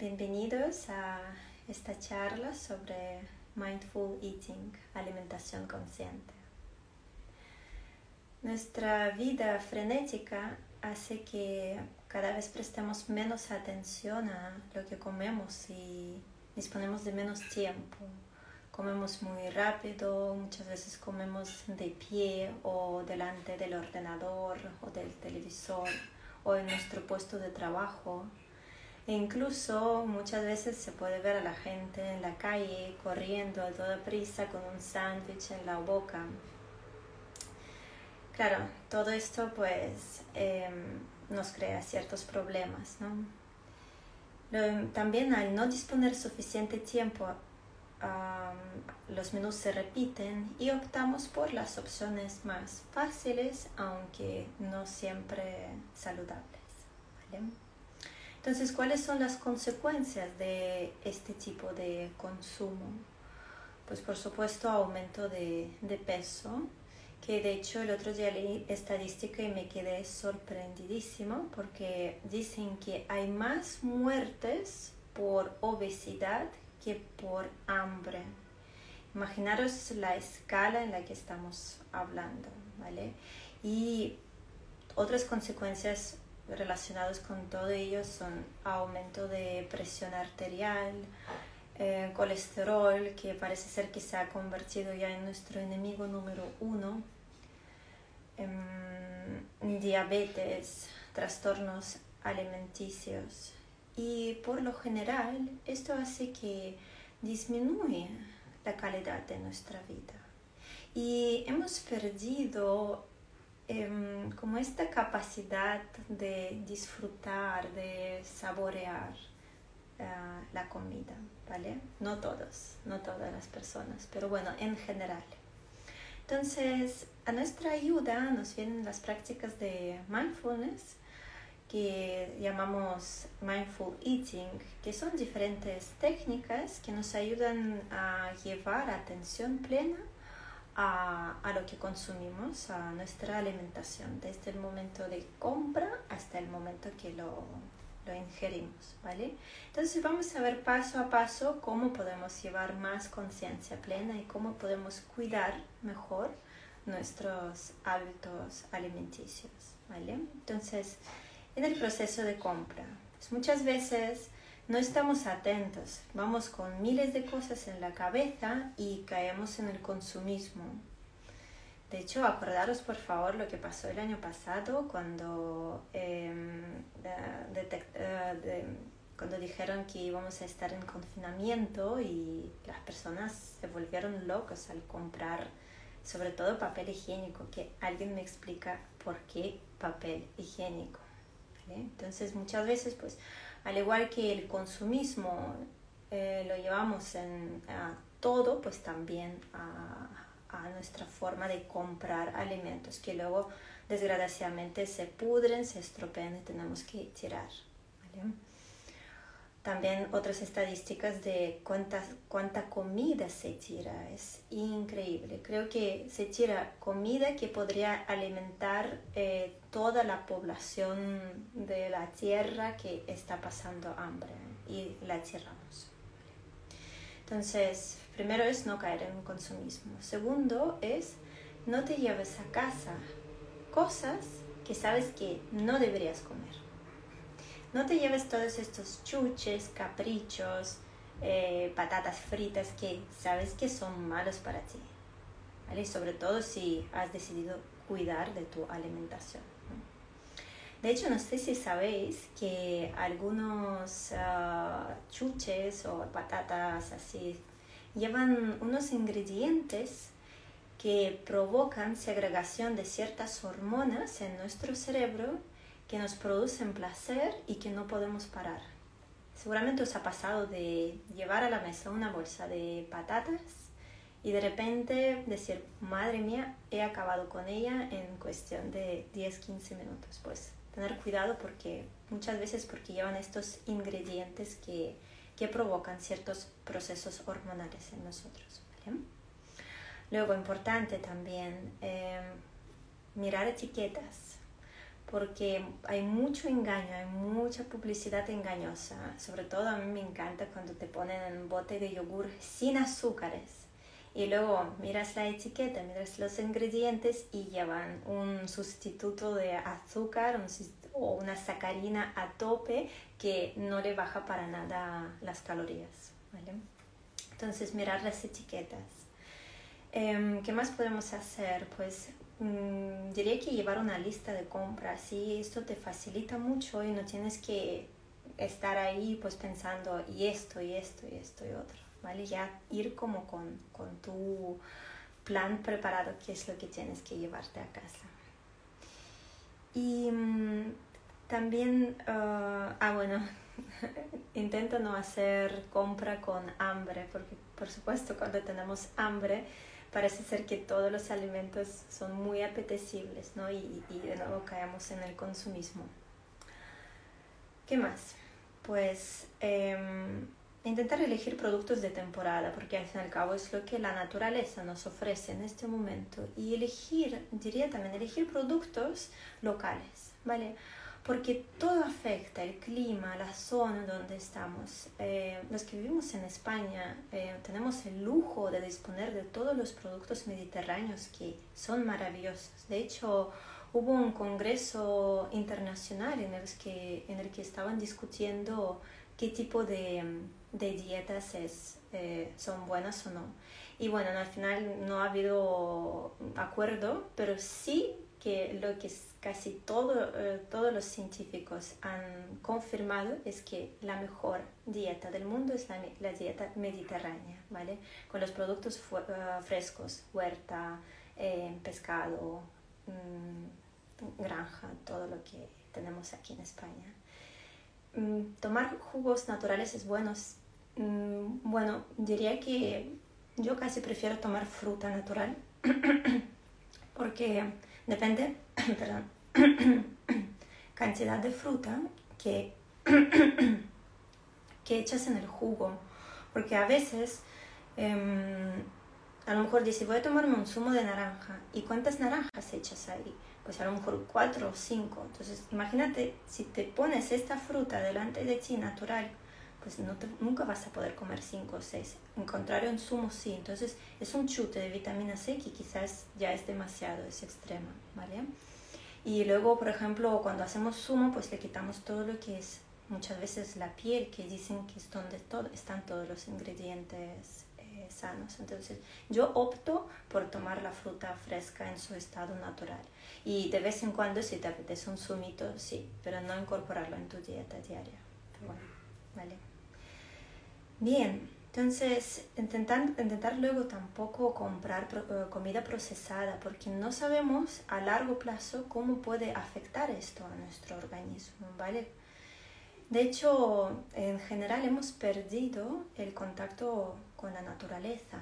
bienvenidos a esta charla sobre mindful eating, alimentación consciente. Nuestra vida frenética hace que cada vez prestemos menos atención a lo que comemos y disponemos de menos tiempo. Comemos muy rápido, muchas veces comemos de pie o delante del ordenador o del televisor o en nuestro puesto de trabajo e incluso muchas veces se puede ver a la gente en la calle corriendo a toda prisa con un sándwich en la boca. Claro, todo esto pues em, nos crea ciertos problemas, ¿no? también al no disponer suficiente tiempo, los menús se repiten y optamos por las opciones más fáciles, aunque no siempre saludables. ¿vale? Entonces, ¿cuáles son las consecuencias de este tipo de consumo? Pues por supuesto aumento de, peso, que de hecho el otro día leí estadística y me quedé sorprendidísimo porque dicen que hay más muertes por obesidad que por hambre. Imaginaros la escala en la que estamos hablando, ¿vale? Y otras consecuencias relacionados con todo ello son aumento de presión arterial, eh, colesterol, que parece ser que se ha convertido ya en nuestro enemigo número uno, em, diabetes, trastornos alimenticios. Y por lo general esto hace que disminuya la calidad de nuestra vida. Y hemos perdido Em, como esta capacidad de disfrutar, de saborear eh, la comida, ¿vale? No todos, no todas las personas, pero bueno, en general. Entonces, a nuestra ayuda nos vienen las prácticas de mindfulness que llamamos mindful eating, que son diferentes técnicas que nos ayudan a llevar atención plena a, lo que consumimos, a nuestra alimentación, desde el momento de compra hasta el momento que lo, lo ingerimos, ¿vale? Entonces vamos a ver paso a paso cómo podemos llevar más conciencia plena y cómo podemos cuidar mejor nuestros hábitos alimenticios, ¿vale? Entonces, en el proceso de compra, pues muchas veces no estamos atentos, vamos con miles de cosas en la cabeza y caemos en el consumismo. De hecho, acordaros por favor lo que pasó el año pasado cuando, em, eh, cuando dijeron que íbamos a estar en confinamiento y las personas se volvieron locos al comprar sobre todo papel higiénico, que alguien me explica por qué papel higiénico. Entonces muchas veces pues al igual que el consumismo eh, lo llevamos en, a todo, pues también a, nuestra forma de comprar alimentos que luego desgraciadamente se pudren, se estropean y tenemos que tirar. También otras estadísticas de cuánta, cuánta comida se tira. Es increíble. Creo que se tira comida que podría alimentar eh, toda la población de la tierra que está pasando hambre y la tiramos. Entonces, primero es no caer en consumismo. Segundo es no te lleves a casa cosas que sabes que no deberías comer no te lleves todos estos chuches, caprichos, eh, patatas fritas que sabes que son malos para ti. ¿vale? Sobre todo si has decidido cuidar de tu alimentación. De hecho, no sé si sabéis que algunos ah, chuches o patatas así llevan unos ingredientes que provocan segregación de ciertas hormonas en nuestro cerebro que nos producen placer y que no podemos parar. Seguramente os ha pasado de llevar a la mesa una bolsa de patatas y de repente decir, madre mía, he acabado con ella en cuestión de 10-15 minutos. Pues tener cuidado porque muchas veces porque llevan estos ingredientes que, que provocan ciertos procesos hormonales en nosotros. Luego, importante también, eh, mirar etiquetas porque hay mucho engaño, hay mucha publicidad engañosa. Sobre todo a mí me encanta cuando te ponen en un bote de yogur sin azúcares. Y luego miras la etiqueta, miras los ingredientes y llevan un sustituto de azúcar o una sacarina a tope que no le baja para nada las calorías. ¿vale? Entonces, mirar las etiquetas. Em, ¿Qué más podemos hacer? Pues Mm, diría que llevar una lista de compras y esto te facilita mucho y no tienes que estar ahí pues pensando y esto y esto y esto y otro, ¿vale? Ya ir como con, con tu plan preparado, qué es lo que tienes que llevarte a casa. Y mm, también, ah, ah bueno, intenta no hacer compra con hambre, porque por supuesto cuando tenemos hambre, parece ser que todos los alimentos son muy apetecibles, ¿no? Y, y de nuevo caemos en el consumismo. ¿Qué más? Pues em, intentar elegir productos de temporada, porque al fin y al cabo es lo que la naturaleza nos ofrece en este momento. Y elegir, diría también, elegir productos locales, ¿vale? Porque todo afecta, el clima, la zona donde estamos. Eh, los que vivimos en España eh, tenemos el lujo de disponer de todos los productos mediterráneos que son maravillosos. De hecho, hubo un congreso internacional en el que, en el que estaban discutiendo qué tipo de, de dietas es, eh, son buenas o no. Y bueno, al final no ha habido acuerdo, pero sí que lo que casi todo, eh, todos los científicos han confirmado es que la mejor dieta del mundo es la, dieta mediterránea, ¿vale? Con los productos eh, frescos, huerta, eh, pescado, mm, granja, todo lo que tenemos aquí en España. Mm, tomar jugos naturales es bueno. Mm, bueno, diría que yo casi prefiero tomar fruta natural porque Depende, cantidad de fruta que, que echas en el jugo. Porque a veces, em, a lo mejor dices, voy a tomarme un zumo de naranja. ¿Y cuántas naranjas echas ahí? Pues a lo mejor cuatro o cinco. Entonces, imagínate, si te pones esta fruta delante de ti natural, pues no nunca vas a poder comer 5 o 6. En contrario, en zumo sí. Entonces es un chute de vitamina C que quizás ya es demasiado, es extrema, ¿vale? Y luego, por ejemplo, cuando hacemos zumo, pues le quitamos todo lo que es muchas veces la piel, que dicen que es donde todo, están todos los ingredientes eh, sanos. Entonces yo opto por tomar la fruta fresca en su estado natural. Y de vez en cuando, si te apetece un zumito, sí, pero no incorporarlo en tu dieta diaria. bueno, ¿vale? Bien, entonces intentar, intentar luego tampoco comprar eh, comida procesada porque no sabemos a largo plazo cómo puede afectar esto a nuestro organismo, ¿vale? De hecho, en general hemos perdido el contacto con la naturaleza.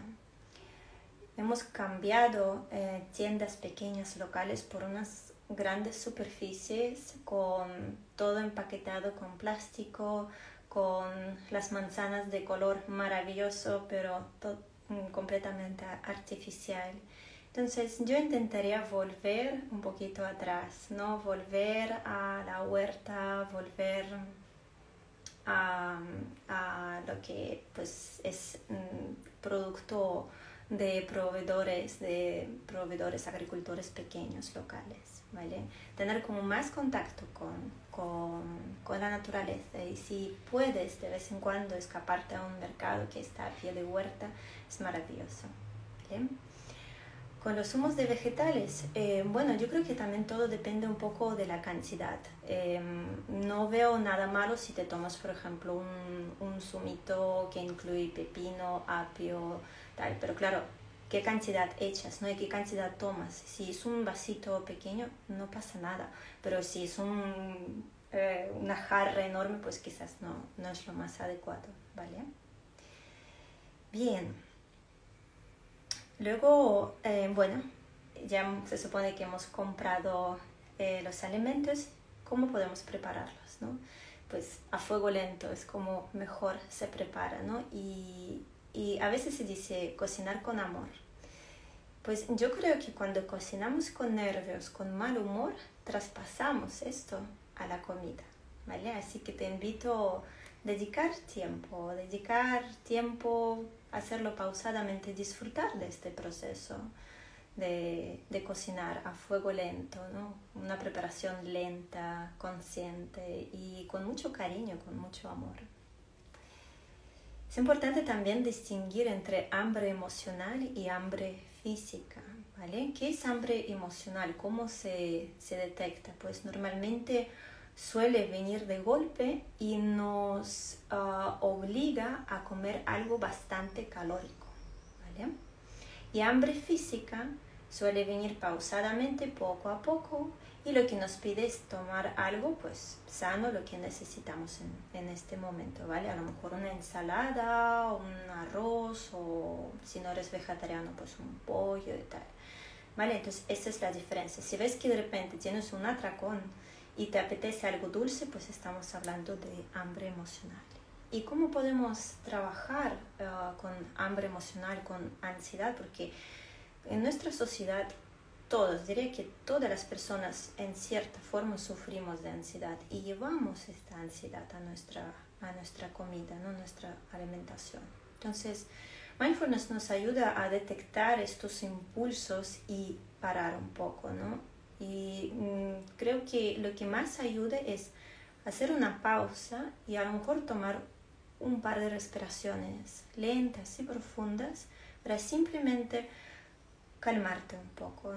Hemos cambiado eh, tiendas pequeñas locales por unas grandes superficies con todo empaquetado con plástico, con las manzanas de color maravilloso, pero mm, completamente artificial. Entonces yo intentaría volver un poquito atrás, ¿no? Volver a la huerta, volver a, a lo que pues es mm, producto de proveedores, de proveedores agricultores pequeños locales, ¿vale? Tener como más contacto con, con, con, la naturaleza y si puedes de vez en cuando escaparte a un mercado que está a pie de huerta, es maravilloso, Con los zumos de vegetales, eh, bueno, yo creo que también todo depende un poco de la cantidad. Em, no veo nada malo si te tomas, por ejemplo, un, un zumito que incluye pepino, apio, pero claro, ¿qué cantidad echas? ¿no? ¿Y qué cantidad tomas? Si es un vasito pequeño, no pasa nada, pero si es un, eh, una jarra enorme, pues quizás no, no es lo más adecuado, ¿vale? Bien. Luego, eh, bueno, ya se supone que hemos comprado eh, los alimentos, ¿cómo podemos prepararlos? ¿no? Pues a fuego lento es como mejor se prepara, ¿no? Y y a veces se dice cocinar con amor, Pues yo creo que cuando cocinamos con nervios, con mal humor, traspasamos esto a la comida, ¿vale? Así que te invito a dedicar tiempo, dedicar tiempo, hacerlo pausadamente, disfrutar de este proceso de, de cocinar a fuego lento, ¿no? Una preparación lenta, consciente y con mucho cariño, con mucho amor. Es importante también distinguir entre hambre emocional y hambre física, ¿vale? ¿Qué es hambre emocional? ¿Cómo se, se detecta? Pues normalmente suele venir de golpe y nos ah, obliga a comer algo bastante calórico, ¿vale? Y hambre física suele venir pausadamente, poco a poco, y lo que nos pide es tomar algo pues sano, lo que necesitamos en, en, este momento, ¿vale? A lo mejor una ensalada, un arroz o si no eres vegetariano pues un pollo y tal, ¿vale? Entonces esa es la diferencia. Si ves que de repente tienes un atracón y te apetece algo dulce, pues estamos hablando de hambre emocional. ¿Y cómo podemos trabajar uh, con hambre emocional, con ansiedad? Porque en nuestra sociedad todos, diría que todas las personas en cierta forma sufrimos de ansiedad y llevamos esta ansiedad a nuestra, a nuestra comida, ¿no? nuestra alimentación. Entonces, mindfulness nos ayuda a detectar estos impulsos y parar un poco, ¿no? Y mm, creo que lo que más ayuda es hacer una pausa y a lo mejor tomar un par de respiraciones lentas y profundas para simplemente calmarte un poco,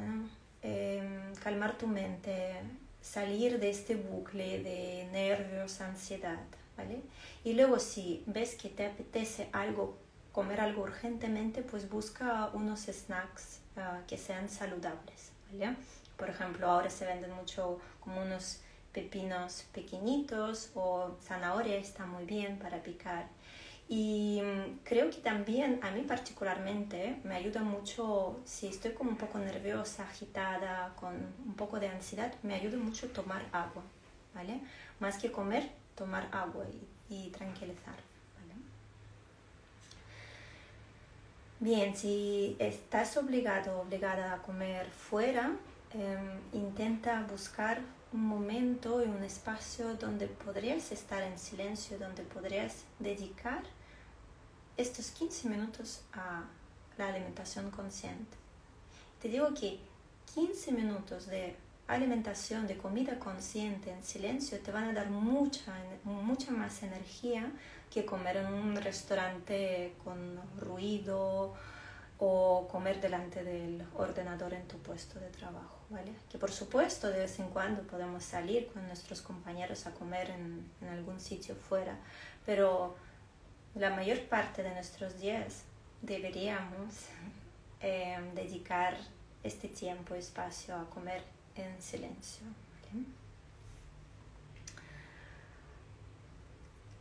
em, calmar tu mente, salir de este bucle de nervios, ansiedad, ¿vale? Y luego si ves que te apetece algo, comer algo urgentemente, pues busca unos snacks ah, que sean saludables, ¿vale? Por ejemplo, ahora se venden mucho como unos pepinos pequeñitos o zanahoria está muy bien para picar y creo que también a mí particularmente me ayuda mucho, si estoy como un poco nerviosa, agitada, con un poco de ansiedad, me ayuda mucho tomar agua, ¿vale? Más que comer, tomar agua y, tranquilizar. Bien, si estás obligado, obligada a comer fuera, em, intenta buscar un momento y un espacio donde podrías estar en silencio, donde podrías dedicar estos 15 minutos a la alimentación consciente. Te digo que 15 minutos de alimentación, de comida consciente en silencio, te van a dar mucha, mucha más energía que comer en un restaurante con ruido o comer delante del ordenador en tu puesto de trabajo, ¿vale? Que por supuesto de vez en cuando podemos salir con nuestros compañeros a comer en, en algún sitio fuera, pero la mayor parte de nuestros días deberíamos eh, dedicar este tiempo y espacio a comer en silencio.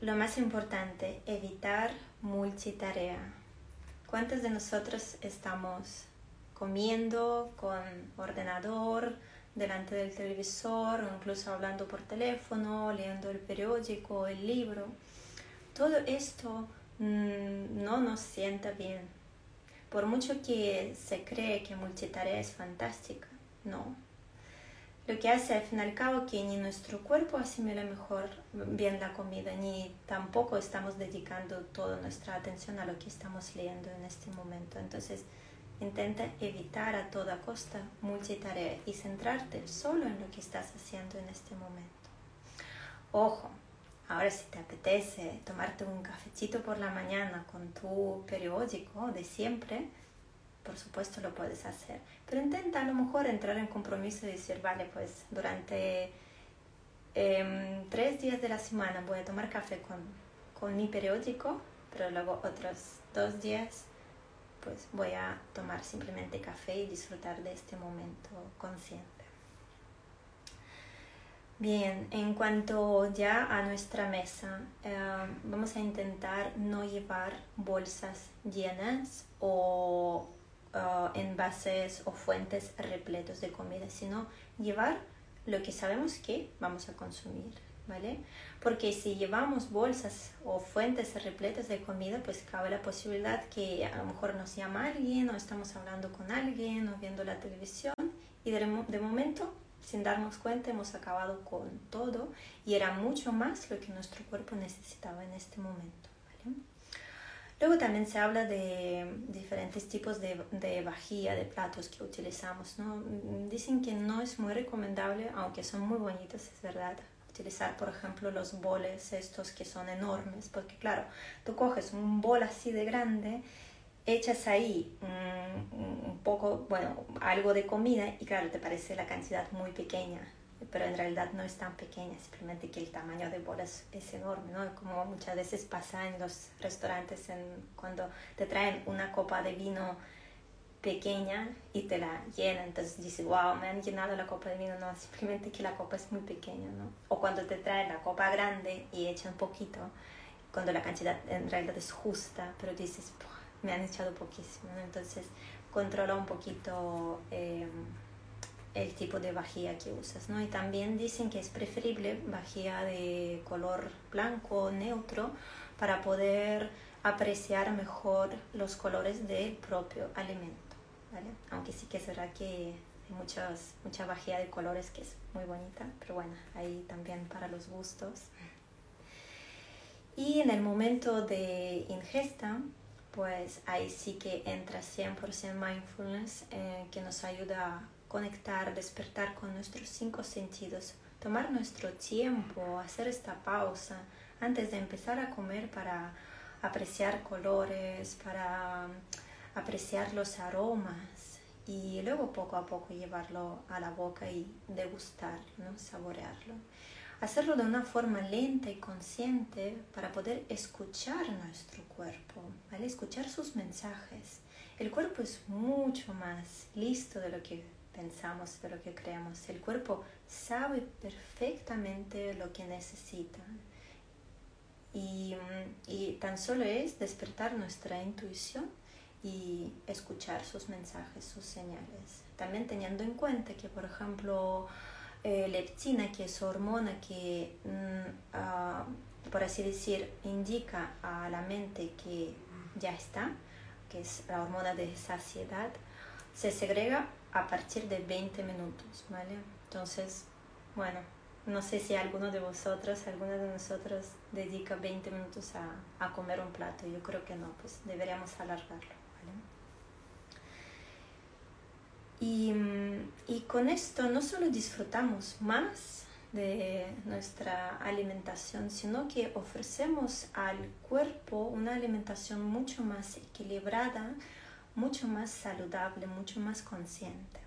Lo más importante, evitar multitarea. ¿Cuántos de nosotros estamos comiendo con ordenador, delante del televisor, o incluso hablando por teléfono, leyendo el periódico, el libro? Todo esto mm, no nos sienta bien. Por mucho que se cree que multitarea es fantástica, no. Lo que hace al fin y al cabo que ni nuestro cuerpo asimila mejor bien la comida, ni tampoco estamos dedicando toda nuestra atención a lo que estamos leyendo en este momento. Entonces, intenta evitar a toda costa multitarea y centrarte solo en lo que estás haciendo en este momento. Ojo, Ahora si te apetece tomarte un cafecito por la mañana con tu periódico de siempre, por supuesto lo puedes hacer. Pero intenta a lo mejor entrar en compromiso y decir, vale, pues durante em, tres días de la semana voy a tomar café con, con mi periódico, pero luego otros dos días pues voy a tomar simplemente café y disfrutar de este momento consciente. Bien, en cuanto ya a nuestra mesa, eh, vamos a intentar no llevar bolsas llenas o uh, envases o fuentes repletos de comida, sino llevar lo que sabemos que vamos a consumir. ¿vale? Porque si llevamos bolsas o fuentes repletas de comida, pues cabe la posibilidad que a lo mejor nos llama alguien o estamos hablando con alguien o viendo la televisión y de, de momento, sin darnos cuenta, hemos acabado con todo y era mucho más lo que nuestro cuerpo necesitaba en este momento. Luego también se habla de diferentes tipos de, de, vajilla, de platos que utilizamos. ¿no? Dicen que no es muy recomendable, aunque son muy bonitas, es verdad, utilizar, por ejemplo, los boles estos que son enormes, porque claro, tú coges un bol así de grande, echas ahí un, un poco, bueno, algo de comida y claro, te parece la cantidad muy pequeña pero en realidad no es tan pequeña, simplemente que el tamaño de bolas es enorme, ¿no? Como muchas veces pasa en los restaurantes en, cuando te traen una copa de vino pequeña y te la llenan, entonces dices, wow, me han llenado la copa de vino, no, simplemente que la copa es muy pequeña, ¿no? O cuando te traen la copa grande y echan poquito, cuando la cantidad en realidad es justa, pero dices, me han echado poquísimo. Entonces controla un poquito... Eh, el tipo de vajilla que usas, ¿no? Y también dicen que es preferible vajilla de color blanco neutro para poder apreciar mejor los colores del propio alimento, ¿vale? Aunque sí que será que hay muchas, mucha vajilla de colores que es muy bonita, pero bueno, ahí también para los gustos. Y en el momento de ingesta, pues ahí sí que entra 100% mindfulness eh, que nos ayuda a conectar, despertar con nuestros cinco sentidos, tomar nuestro tiempo, hacer esta pausa antes de empezar a comer para apreciar colores, para apreciar los aromas y luego poco a poco llevarlo a la boca y degustarlo, ¿no? saborearlo. Hacerlo de una forma lenta y consciente para poder escuchar nuestro cuerpo, ¿vale? escuchar sus mensajes. El cuerpo es mucho más listo de lo que pensamos, de lo que creemos. El cuerpo sabe perfectamente lo que necesita. Y, y, tan solo es despertar nuestra intuición y escuchar sus mensajes, sus señales. También teniendo en cuenta que, por ejemplo, eh, leptina, que es hormona que, mm, por así decir, indica a la mente que ya está, que es la hormona de saciedad, se segrega a partir de 20 minutos, ¿vale? Entonces, bueno, no sé si alguno de vosotros, alguno de nosotros dedica 20 minutos a, a comer un plato. Yo creo que no, pues deberíamos alargarlo. Y, y con esto no solo disfrutamos más de nuestra alimentación, sino que ofrecemos al cuerpo una alimentación mucho más equilibrada, mucho más saludable, mucho más consciente.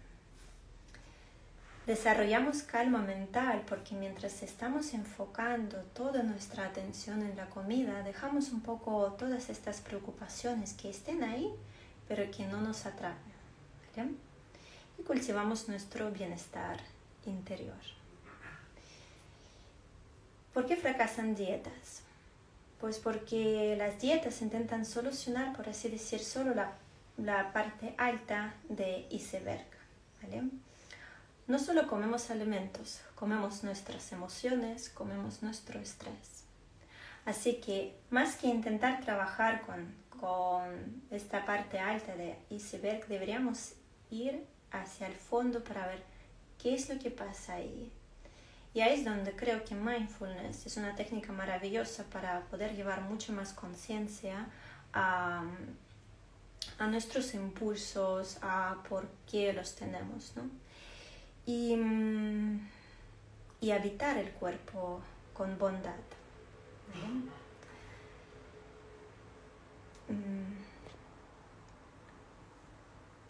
Desarrollamos calma mental porque mientras estamos enfocando toda nuestra atención en la comida, dejamos un poco todas estas preocupaciones que estén ahí, pero que no nos atrapen. Y cultivamos nuestro bienestar interior. ¿Por qué fracasan dietas? Pues porque las dietas intentan solucionar, por así decir, solo la la parte alta de iceberg. ¿vale? No solo comemos alimentos, comemos nuestras emociones, comemos nuestro estrés. Así que más que intentar trabajar con, con esta parte alta de iceberg, deberíamos ir hacia el fondo para ver qué es lo que pasa ahí. Y ahí es donde creo que mindfulness es una técnica maravillosa para poder llevar mucho más conciencia a, a nuestros impulsos, a por qué los tenemos, ¿no? Y, mm, y habitar el cuerpo con bondad. Mm.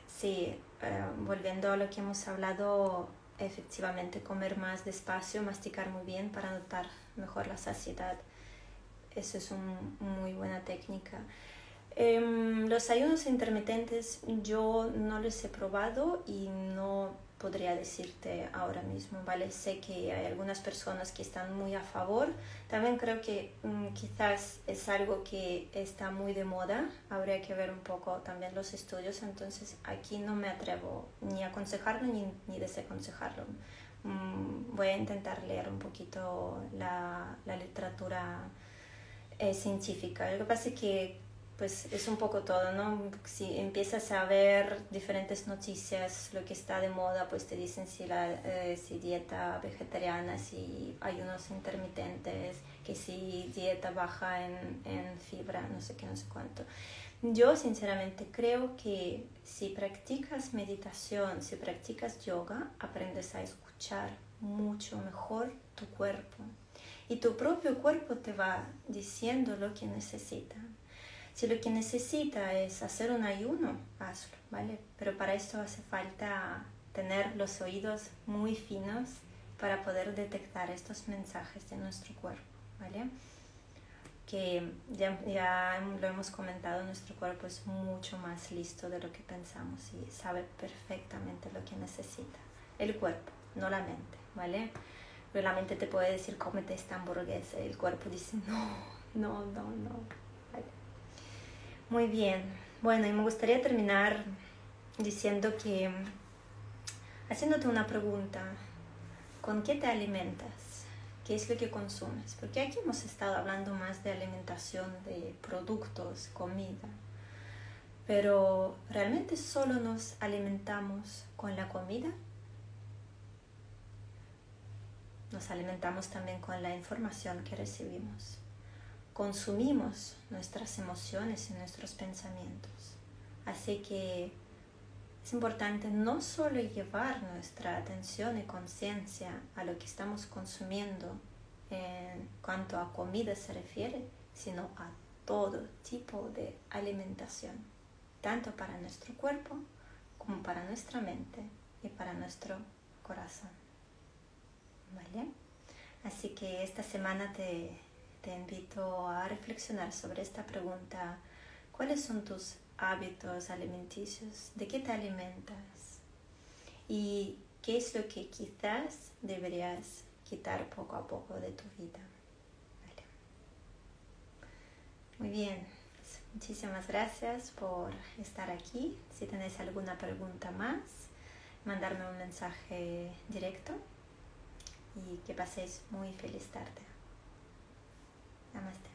Sí, eh, volviendo a lo que hemos hablado, efectivamente comer más despacio, masticar muy bien para notar mejor la saciedad. Eso es una muy buena técnica. Em, los ayunos intermitentes yo no los he probado y no podría decirte ahora mismo, ¿vale? Sé que hay algunas personas que están muy a favor. También creo que mm, quizás es algo que está muy de moda. Habría que ver un poco también los estudios. Entonces aquí no me atrevo ni a aconsejarlo ni, ni desaconsejarlo. mm, voy a intentar leer un poquito la, la literatura eh, científica. Lo que pasa es que pues es un poco todo, ¿no? Si empiezas a ver diferentes noticias, lo que está de moda, pues te dicen si, la, eh, si dieta vegetariana, si ayunos intermitentes, que si dieta baja en, en fibra, no sé qué, no sé cuánto. Yo sinceramente creo que si practicas meditación, si practicas yoga, aprendes a escuchar mucho mejor tu cuerpo. Y tu propio cuerpo te va diciendo lo que necesita. Si lo que necesita es hacer un ayuno, hazlo, ¿vale? Pero para esto hace falta tener los oídos muy finos para poder detectar estos mensajes de nuestro cuerpo, ¿vale? Que ya, ya lo hemos comentado, nuestro cuerpo es mucho más listo de lo que pensamos y sabe perfectamente lo que necesita. El cuerpo, no la mente, ¿vale? Pero la mente te puede decir, cómete esta hamburguesa y el cuerpo dice, no, no, no, no muy bien. Bueno, y me gustaría terminar diciendo que, haciéndote una pregunta, ¿con qué te alimentas? ¿Qué es lo que consumes? Porque aquí hemos estado hablando más de alimentación, de productos, comida. Pero ¿realmente solo nos alimentamos con la comida? Nos alimentamos también con la información que recibimos consumimos nuestras emociones y nuestros pensamientos. Así que es importante no solo llevar nuestra atención y conciencia a lo que estamos consumiendo en cuanto a comida se refiere, sino a todo tipo de alimentación, tanto para nuestro cuerpo como para nuestra mente y para nuestro corazón. ¿Vale? Así que esta semana te te invito a reflexionar sobre esta pregunta. ¿Cuáles son tus hábitos alimenticios? ¿De qué te alimentas? ¿Y qué es lo que quizás deberías quitar poco a poco de tu vida? Muy bien, muchísimas gracias por estar aquí. Si tenéis alguna pregunta más, mandarme un mensaje directo y que paséis muy feliz tarde. Namaste.